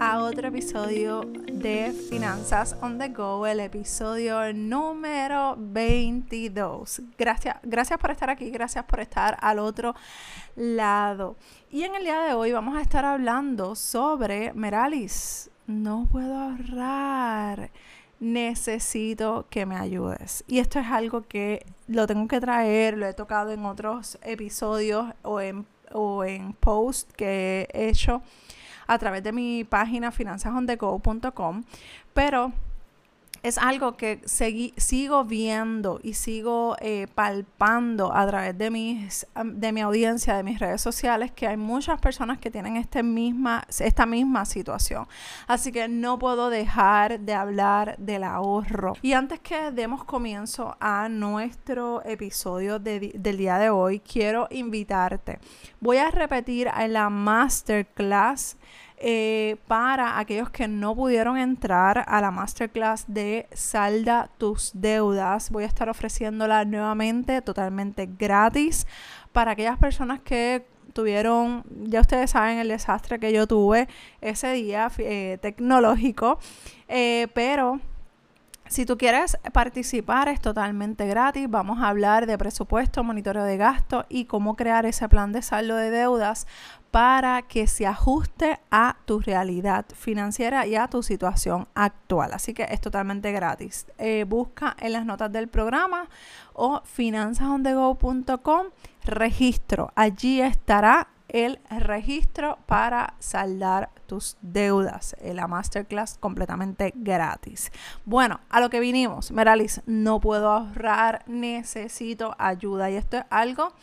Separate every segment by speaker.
Speaker 1: a otro episodio de Finanzas on the Go, el episodio número 22. Gracias, gracias por estar aquí, gracias por estar al otro lado. Y en el día de hoy vamos a estar hablando sobre Meralis. No puedo ahorrar. Necesito que me ayudes. Y esto es algo que lo tengo que traer, lo he tocado en otros episodios o en, o en posts que he hecho a través de mi página finanzasondego.com, pero es algo que sigo viendo y sigo eh, palpando a través de, mis, de mi audiencia, de mis redes sociales, que hay muchas personas que tienen este misma, esta misma situación. Así que no puedo dejar de hablar del ahorro. Y antes que demos comienzo a nuestro episodio del día de hoy, quiero invitarte. Voy a repetir en la masterclass eh, para aquellos que no pudieron entrar a la masterclass de Salda tus deudas. Voy a estar ofreciéndola nuevamente totalmente gratis para aquellas personas que tuvieron, ya ustedes saben el desastre que yo tuve ese día eh, tecnológico, eh, pero si tú quieres participar es totalmente gratis. Vamos a hablar de presupuesto, monitoreo de gasto y cómo crear ese plan de saldo de deudas para que se ajuste a tu realidad financiera y a tu situación actual. Así que es totalmente gratis. Eh, busca en las notas del programa o finanzasondego.com registro. Allí estará el registro para saldar tus deudas. Eh, la masterclass completamente gratis. Bueno, a lo que vinimos. Meralis, no puedo ahorrar, necesito ayuda. Y esto es algo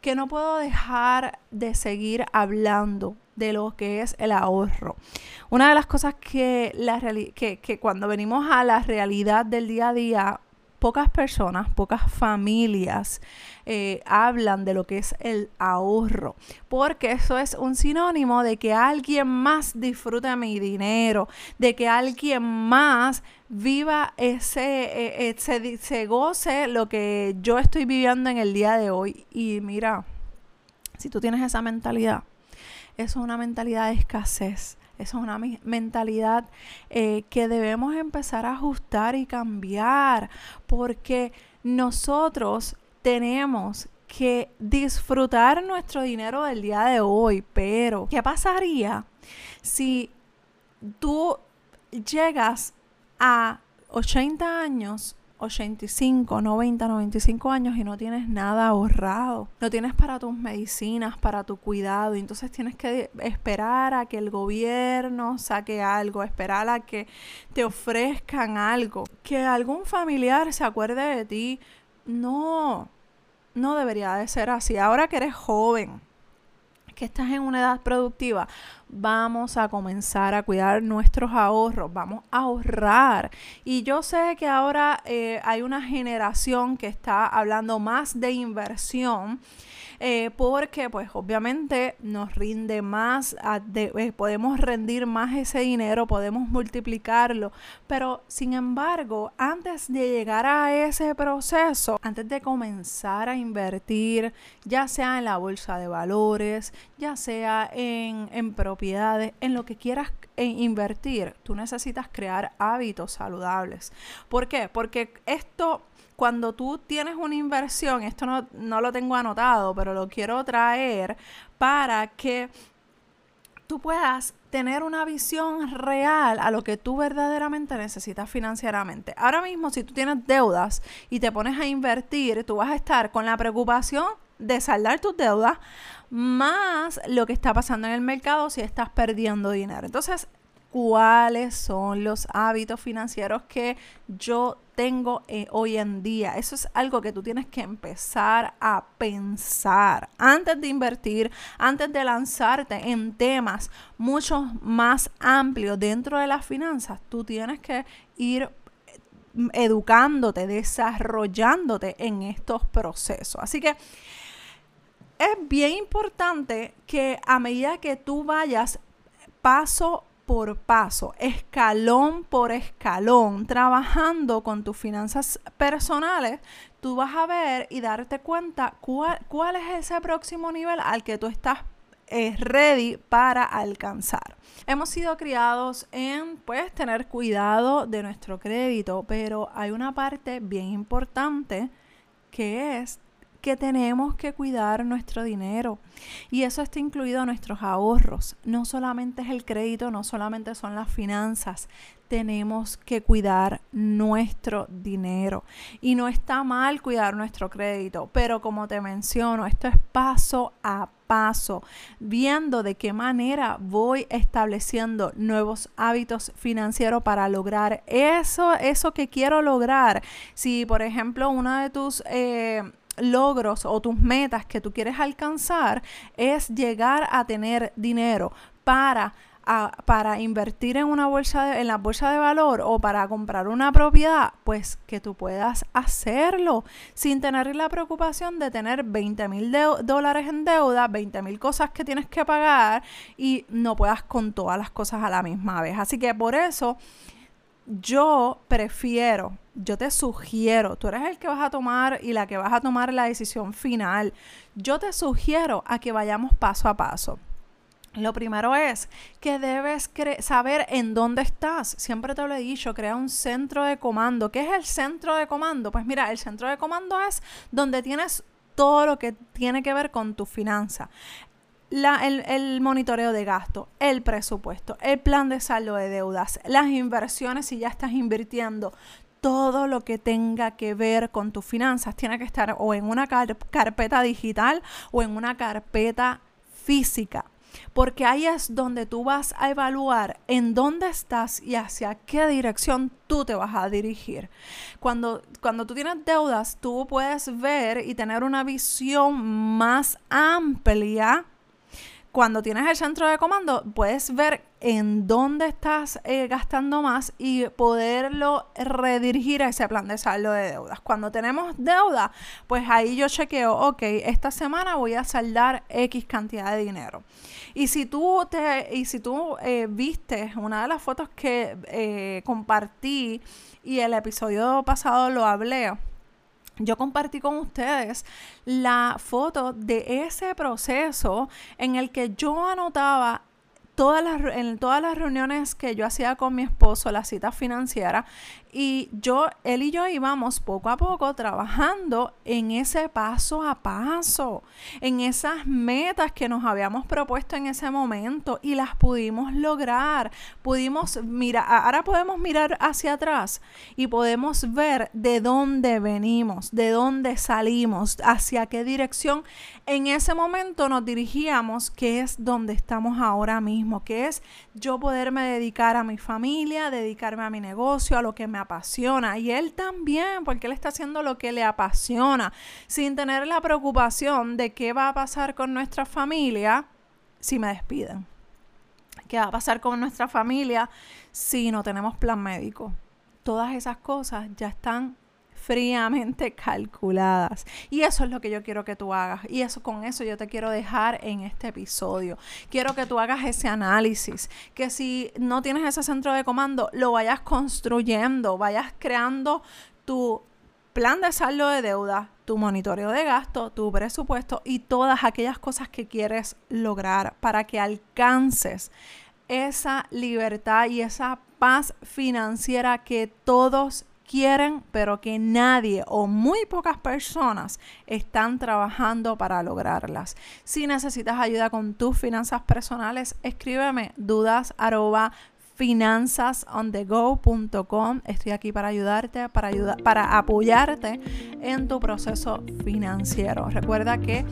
Speaker 1: que no puedo dejar de seguir hablando de lo que es el ahorro. Una de las cosas que, la que, que cuando venimos a la realidad del día a día pocas personas, pocas familias eh, hablan de lo que es el ahorro, porque eso es un sinónimo de que alguien más disfrute mi dinero, de que alguien más viva ese, eh, se, se goce lo que yo estoy viviendo en el día de hoy. Y mira, si tú tienes esa mentalidad, eso es una mentalidad de escasez esa es una mentalidad eh, que debemos empezar a ajustar y cambiar porque nosotros tenemos que disfrutar nuestro dinero del día de hoy, pero ¿qué pasaría si tú llegas a 80 años 85, 90, 95 años y no tienes nada ahorrado. No tienes para tus medicinas, para tu cuidado. Y entonces tienes que esperar a que el gobierno saque algo, esperar a que te ofrezcan algo. Que algún familiar se acuerde de ti. No, no debería de ser así. Ahora que eres joven, que estás en una edad productiva, vamos a comenzar a cuidar nuestros ahorros, vamos a ahorrar. Y yo sé que ahora eh, hay una generación que está hablando más de inversión eh, porque pues obviamente nos rinde más, eh, podemos rendir más ese dinero, podemos multiplicarlo, pero sin embargo, antes de llegar a ese proceso, antes de comenzar a invertir, ya sea en la bolsa de valores, ya sea en, en propiedades, en lo que quieras invertir, tú necesitas crear hábitos saludables. ¿Por qué? Porque esto cuando tú tienes una inversión, esto no, no lo tengo anotado, pero lo quiero traer para que tú puedas tener una visión real a lo que tú verdaderamente necesitas financieramente. Ahora mismo, si tú tienes deudas y te pones a invertir, tú vas a estar con la preocupación de saldar tus deudas más lo que está pasando en el mercado si estás perdiendo dinero. Entonces, cuáles son los hábitos financieros que yo tengo eh, hoy en día. Eso es algo que tú tienes que empezar a pensar antes de invertir, antes de lanzarte en temas mucho más amplios dentro de las finanzas. Tú tienes que ir educándote, desarrollándote en estos procesos. Así que es bien importante que a medida que tú vayas paso por paso, escalón por escalón, trabajando con tus finanzas personales, tú vas a ver y darte cuenta cuál, cuál es ese próximo nivel al que tú estás eh, ready para alcanzar. Hemos sido criados en pues tener cuidado de nuestro crédito, pero hay una parte bien importante que es que tenemos que cuidar nuestro dinero. Y eso está incluido en nuestros ahorros. No solamente es el crédito, no solamente son las finanzas. Tenemos que cuidar nuestro dinero. Y no está mal cuidar nuestro crédito, pero como te menciono, esto es paso a paso, viendo de qué manera voy estableciendo nuevos hábitos financieros para lograr eso, eso que quiero lograr. Si, por ejemplo, una de tus... Eh, logros o tus metas que tú quieres alcanzar es llegar a tener dinero para para invertir en una bolsa en la bolsa de valor o para comprar una propiedad, pues que tú puedas hacerlo sin tener la preocupación de tener 20 mil dólares en deuda, 20 mil cosas que tienes que pagar y no puedas con todas las cosas a la misma vez. Así que por eso yo prefiero, yo te sugiero, tú eres el que vas a tomar y la que vas a tomar la decisión final. Yo te sugiero a que vayamos paso a paso. Lo primero es que debes saber en dónde estás. Siempre te lo he dicho, crea un centro de comando. ¿Qué es el centro de comando? Pues mira, el centro de comando es donde tienes todo lo que tiene que ver con tu finanza el, monitoreo de gasto, el presupuesto, el plan de saldo de deudas, las inversiones si ya estás invirtiendo, todo lo que tenga que ver con tus finanzas tiene que estar o en una carpeta digital o en una carpeta física. Porque ahí es donde tú vas a evaluar en dónde estás y hacia qué dirección tú te vas a dirigir. Cuando, cuando tú tienes deudas, tú puedes ver y tener una visión más amplia cuando tienes el centro de comando, puedes ver en dónde estás eh, gastando más y poderlo redirigir a ese plan de saldo de deudas. Cuando tenemos deuda, pues ahí yo chequeo, ok, esta semana voy a saldar X cantidad de dinero. Y si tú, te, y si tú eh, viste una de las fotos que eh, compartí y el episodio pasado lo hablé, yo compartí con ustedes la foto de ese proceso en el que yo anotaba todas las, en todas las reuniones que yo hacía con mi esposo, la cita financiera, y yo, él y yo íbamos poco a poco trabajando en ese paso a paso, en esas metas que nos habíamos propuesto en ese momento y las pudimos lograr. Pudimos mirar, ahora podemos mirar hacia atrás y podemos ver de dónde venimos, de dónde salimos, hacia qué dirección en ese momento nos dirigíamos, que es donde estamos ahora mismo, que es yo poderme dedicar a mi familia, dedicarme a mi negocio, a lo que me apasiona. Y él también, porque él está haciendo lo que le apasiona, sin tener la preocupación de qué va a pasar con nuestra familia si me despiden. ¿Qué va a pasar con nuestra familia si no tenemos plan médico? Todas esas cosas ya están fríamente calculadas. Y eso es lo que yo quiero que tú hagas. Y eso con eso yo te quiero dejar en este episodio. Quiero que tú hagas ese análisis, que si no tienes ese centro de comando, lo vayas construyendo, vayas creando tu plan de saldo de deuda, tu monitoreo de gasto, tu presupuesto y todas aquellas cosas que quieres lograr para que alcances esa libertad y esa paz financiera que todos quieren, pero que nadie o muy pocas personas están trabajando para lograrlas. Si necesitas ayuda con tus finanzas personales, escríbeme dudas finanzasonthego.com. Estoy aquí para ayudarte, para, ayudar, para apoyarte en tu proceso financiero. Recuerda que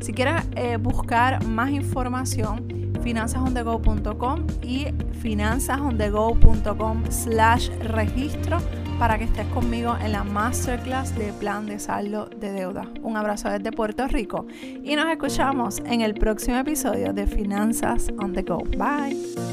Speaker 1: si quieres eh, buscar más información, finanzasonthego.com y finanzasonthego.com slash registro para que estés conmigo en la masterclass de plan de saldo de deuda. Un abrazo desde Puerto Rico y nos escuchamos en el próximo episodio de Finanzas on the Go. Bye.